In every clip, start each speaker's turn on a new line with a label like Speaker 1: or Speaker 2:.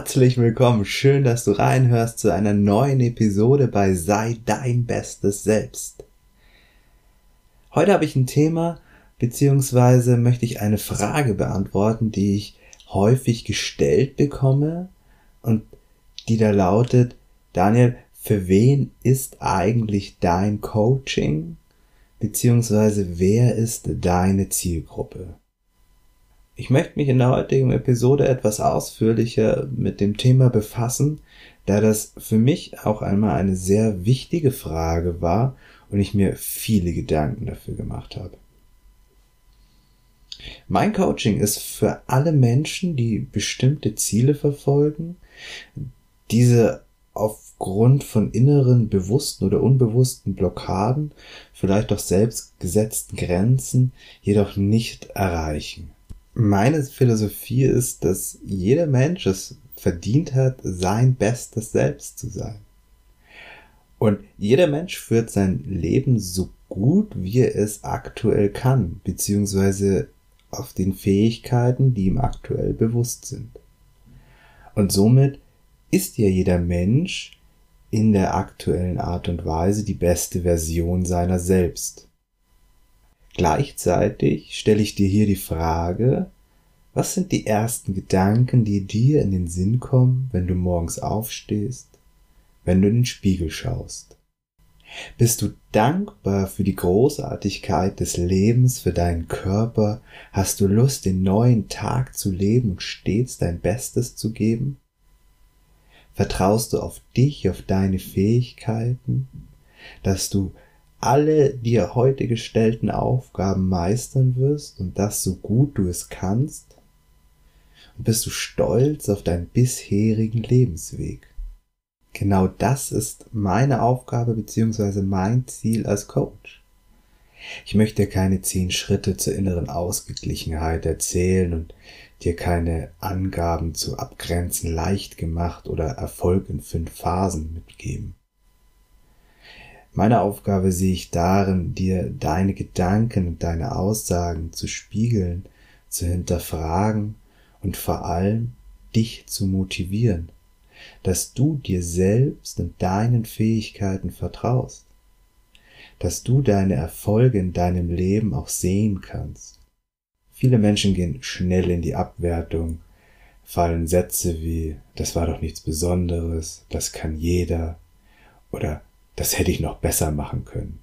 Speaker 1: Herzlich willkommen, schön, dass du reinhörst zu einer neuen Episode bei Sei dein bestes Selbst. Heute habe ich ein Thema, beziehungsweise möchte ich eine Frage beantworten, die ich häufig gestellt bekomme und die da lautet, Daniel, für wen ist eigentlich dein Coaching? Beziehungsweise wer ist deine Zielgruppe? Ich möchte mich in der heutigen Episode etwas ausführlicher mit dem Thema befassen, da das für mich auch einmal eine sehr wichtige Frage war und ich mir viele Gedanken dafür gemacht habe. Mein Coaching ist für alle Menschen, die bestimmte Ziele verfolgen, diese aufgrund von inneren bewussten oder unbewussten Blockaden, vielleicht auch selbst gesetzten Grenzen, jedoch nicht erreichen meine Philosophie ist, dass jeder Mensch es verdient hat, sein bestes Selbst zu sein. Und jeder Mensch führt sein Leben so gut, wie er es aktuell kann, beziehungsweise auf den Fähigkeiten, die ihm aktuell bewusst sind. Und somit ist ja jeder Mensch in der aktuellen Art und Weise die beste Version seiner selbst. Gleichzeitig stelle ich dir hier die Frage, was sind die ersten Gedanken, die dir in den Sinn kommen, wenn du morgens aufstehst, wenn du in den Spiegel schaust? Bist du dankbar für die Großartigkeit des Lebens, für deinen Körper? Hast du Lust, den neuen Tag zu leben und stets dein Bestes zu geben? Vertraust du auf dich, auf deine Fähigkeiten, dass du alle dir heute gestellten Aufgaben meistern wirst und das so gut du es kannst? Und bist du stolz auf deinen bisherigen Lebensweg? Genau das ist meine Aufgabe beziehungsweise mein Ziel als Coach. Ich möchte dir keine zehn Schritte zur inneren Ausgeglichenheit erzählen und dir keine Angaben zu Abgrenzen leicht gemacht oder Erfolg in fünf Phasen mitgeben. Meine Aufgabe sehe ich darin, dir deine Gedanken und deine Aussagen zu spiegeln, zu hinterfragen und vor allem dich zu motivieren, dass du dir selbst und deinen Fähigkeiten vertraust, dass du deine Erfolge in deinem Leben auch sehen kannst. Viele Menschen gehen schnell in die Abwertung, fallen Sätze wie das war doch nichts Besonderes, das kann jeder oder das hätte ich noch besser machen können.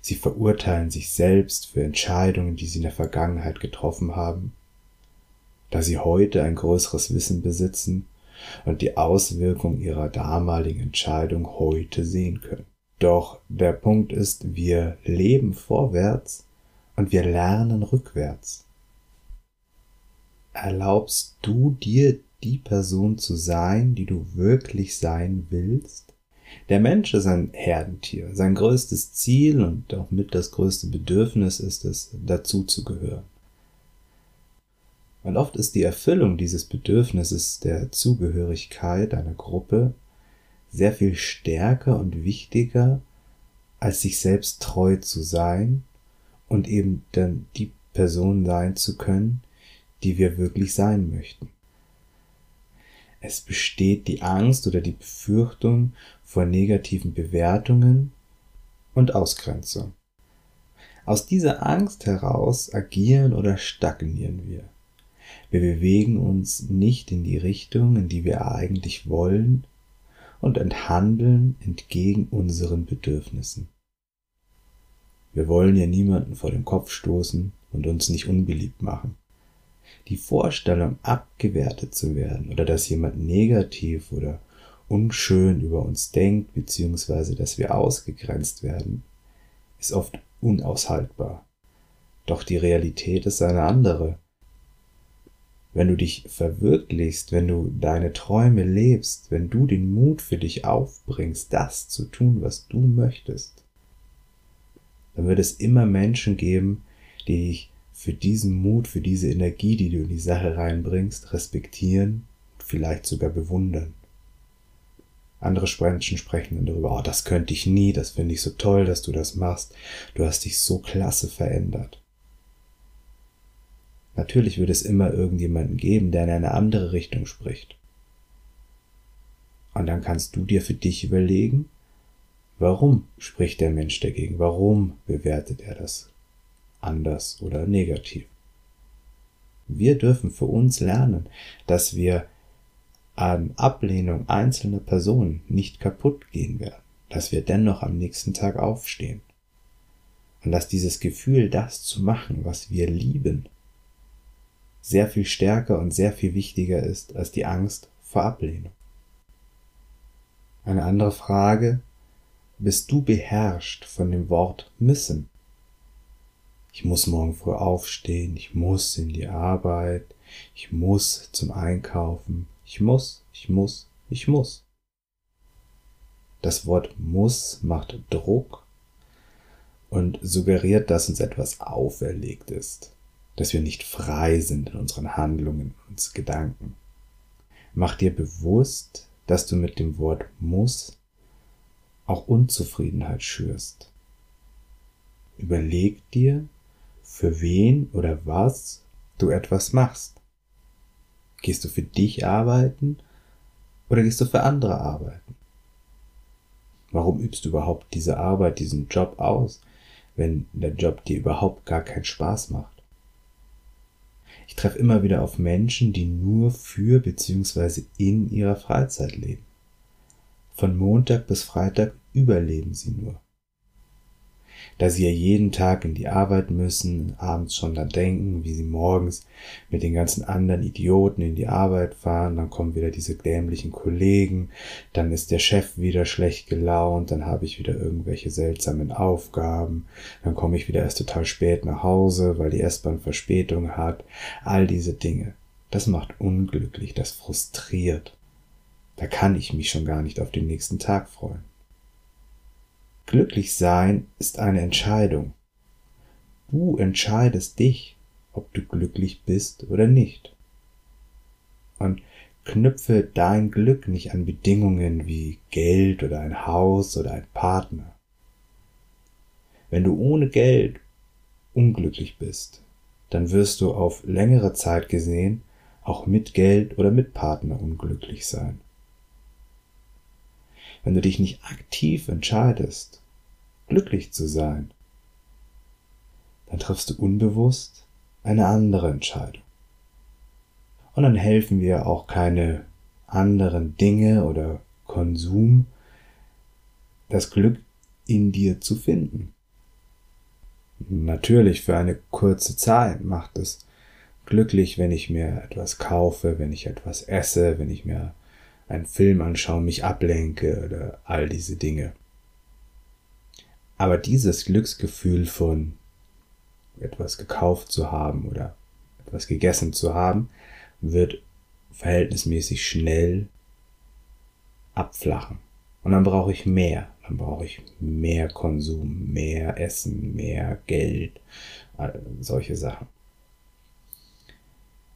Speaker 1: Sie verurteilen sich selbst für Entscheidungen, die sie in der Vergangenheit getroffen haben, da sie heute ein größeres Wissen besitzen und die Auswirkung ihrer damaligen Entscheidung heute sehen können. Doch der Punkt ist, wir leben vorwärts und wir lernen rückwärts. Erlaubst du dir die Person zu sein, die du wirklich sein willst? Der Mensch ist ein Herdentier. Sein größtes Ziel und auch mit das größte Bedürfnis ist es, dazu zu gehören. Und oft ist die Erfüllung dieses Bedürfnisses der Zugehörigkeit einer Gruppe sehr viel stärker und wichtiger, als sich selbst treu zu sein und eben dann die Person sein zu können, die wir wirklich sein möchten. Es besteht die Angst oder die Befürchtung vor negativen Bewertungen und Ausgrenzung. Aus dieser Angst heraus agieren oder stagnieren wir. Wir bewegen uns nicht in die Richtung, in die wir eigentlich wollen und enthandeln entgegen unseren Bedürfnissen. Wir wollen ja niemanden vor den Kopf stoßen und uns nicht unbeliebt machen. Die Vorstellung, abgewertet zu werden oder dass jemand negativ oder unschön über uns denkt, beziehungsweise dass wir ausgegrenzt werden, ist oft unaushaltbar. Doch die Realität ist eine andere. Wenn du dich verwirklichst, wenn du deine Träume lebst, wenn du den Mut für dich aufbringst, das zu tun, was du möchtest, dann wird es immer Menschen geben, die dich für diesen Mut, für diese Energie, die du in die Sache reinbringst, respektieren und vielleicht sogar bewundern. Andere Menschen sprechen dann darüber, oh, das könnte ich nie, das finde ich so toll, dass du das machst, du hast dich so klasse verändert. Natürlich wird es immer irgendjemanden geben, der in eine andere Richtung spricht. Und dann kannst du dir für dich überlegen, warum spricht der Mensch dagegen? Warum bewertet er das anders oder negativ? Wir dürfen für uns lernen, dass wir an Ablehnung einzelner Personen nicht kaputt gehen werden, dass wir dennoch am nächsten Tag aufstehen. Und dass dieses Gefühl, das zu machen, was wir lieben, sehr viel stärker und sehr viel wichtiger ist als die Angst vor Ablehnung. Eine andere Frage, bist du beherrscht von dem Wort müssen? Ich muss morgen früh aufstehen, ich muss in die Arbeit, ich muss zum Einkaufen, ich muss, ich muss, ich muss. Das Wort muss macht Druck und suggeriert, dass uns etwas auferlegt ist, dass wir nicht frei sind in unseren Handlungen und Gedanken. Mach dir bewusst, dass du mit dem Wort muss auch Unzufriedenheit schürst. Überleg dir, für wen oder was du etwas machst. Gehst du für dich arbeiten oder gehst du für andere arbeiten? Warum übst du überhaupt diese Arbeit, diesen Job aus, wenn der Job dir überhaupt gar keinen Spaß macht? Ich treffe immer wieder auf Menschen, die nur für bzw. in ihrer Freizeit leben. Von Montag bis Freitag überleben sie nur da sie ja jeden Tag in die Arbeit müssen, abends schon da denken, wie sie morgens mit den ganzen anderen Idioten in die Arbeit fahren, dann kommen wieder diese dämlichen Kollegen, dann ist der Chef wieder schlecht gelaunt, dann habe ich wieder irgendwelche seltsamen Aufgaben, dann komme ich wieder erst total spät nach Hause, weil die S-Bahn Verspätung hat, all diese Dinge. Das macht unglücklich, das frustriert. Da kann ich mich schon gar nicht auf den nächsten Tag freuen. Glücklich sein ist eine Entscheidung. Du entscheidest dich, ob du glücklich bist oder nicht. Und knüpfe dein Glück nicht an Bedingungen wie Geld oder ein Haus oder ein Partner. Wenn du ohne Geld unglücklich bist, dann wirst du auf längere Zeit gesehen auch mit Geld oder mit Partner unglücklich sein. Wenn du dich nicht aktiv entscheidest, glücklich zu sein, dann triffst du unbewusst eine andere Entscheidung. Und dann helfen wir auch keine anderen Dinge oder Konsum, das Glück in dir zu finden. Natürlich für eine kurze Zeit macht es glücklich, wenn ich mir etwas kaufe, wenn ich etwas esse, wenn ich mir einen Film anschaue, mich ablenke oder all diese Dinge. Aber dieses Glücksgefühl von etwas gekauft zu haben oder etwas gegessen zu haben, wird verhältnismäßig schnell abflachen. Und dann brauche ich mehr. Dann brauche ich mehr Konsum, mehr Essen, mehr Geld, solche Sachen.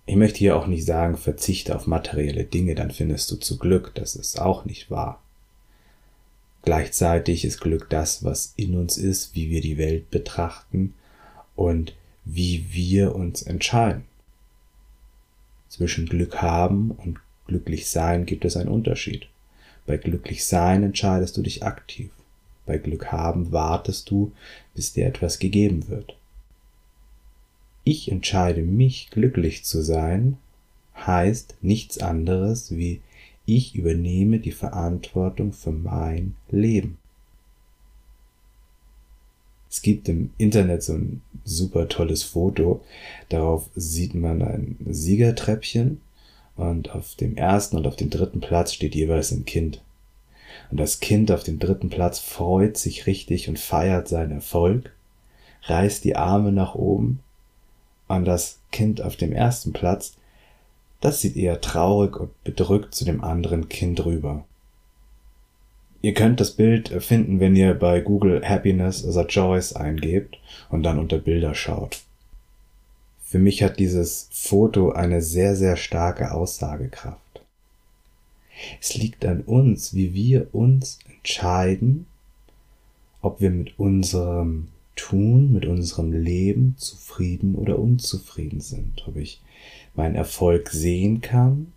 Speaker 1: Ich möchte hier auch nicht sagen, verzichte auf materielle Dinge, dann findest du zu Glück. Das ist auch nicht wahr. Gleichzeitig ist Glück das, was in uns ist, wie wir die Welt betrachten und wie wir uns entscheiden. Zwischen Glück haben und glücklich sein gibt es einen Unterschied. Bei glücklich sein entscheidest du dich aktiv. Bei Glück haben wartest du, bis dir etwas gegeben wird. Ich entscheide mich glücklich zu sein, heißt nichts anderes wie ich übernehme die Verantwortung für mein Leben. Es gibt im Internet so ein super tolles Foto. Darauf sieht man ein Siegertreppchen und auf dem ersten und auf dem dritten Platz steht jeweils ein Kind. Und das Kind auf dem dritten Platz freut sich richtig und feiert seinen Erfolg, reißt die Arme nach oben und das Kind auf dem ersten Platz, das sieht eher traurig und bedrückt zu dem anderen Kind rüber. Ihr könnt das Bild finden, wenn ihr bei Google Happiness as a Choice eingebt und dann unter Bilder schaut. Für mich hat dieses Foto eine sehr, sehr starke Aussagekraft. Es liegt an uns, wie wir uns entscheiden, ob wir mit unserem Tun, mit unserem Leben zufrieden oder unzufrieden sind. Ob ich meinen Erfolg sehen kann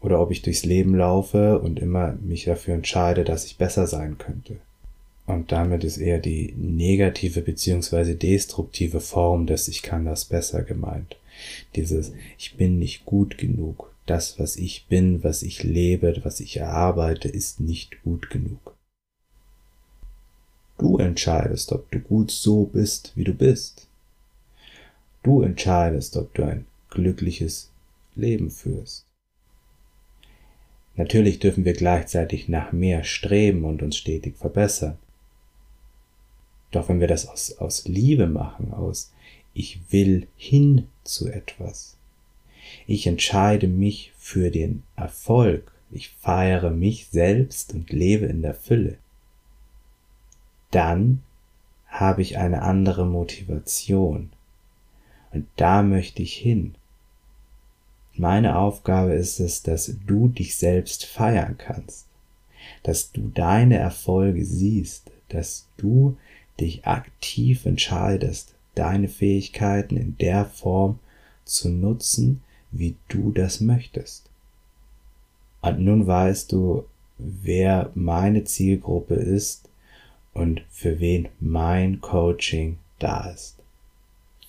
Speaker 1: oder ob ich durchs Leben laufe und immer mich dafür entscheide, dass ich besser sein könnte. Und damit ist eher die negative beziehungsweise destruktive Form des Ich kann das besser gemeint. Dieses Ich bin nicht gut genug. Das, was ich bin, was ich lebe, was ich erarbeite, ist nicht gut genug. Du entscheidest, ob du gut so bist, wie du bist. Du entscheidest, ob du ein glückliches Leben führst. Natürlich dürfen wir gleichzeitig nach mehr streben und uns stetig verbessern. Doch wenn wir das aus, aus Liebe machen, aus ich will hin zu etwas, ich entscheide mich für den Erfolg, ich feiere mich selbst und lebe in der Fülle, dann habe ich eine andere Motivation. Und da möchte ich hin. Meine Aufgabe ist es, dass du dich selbst feiern kannst, dass du deine Erfolge siehst, dass du dich aktiv entscheidest, deine Fähigkeiten in der Form zu nutzen, wie du das möchtest. Und nun weißt du, wer meine Zielgruppe ist und für wen mein Coaching da ist.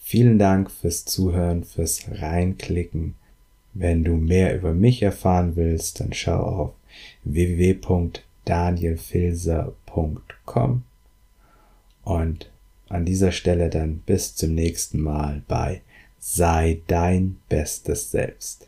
Speaker 1: Vielen Dank fürs Zuhören, fürs Reinklicken. Wenn du mehr über mich erfahren willst, dann schau auf www.danielfilser.com und an dieser Stelle dann bis zum nächsten Mal bei Sei dein bestes Selbst.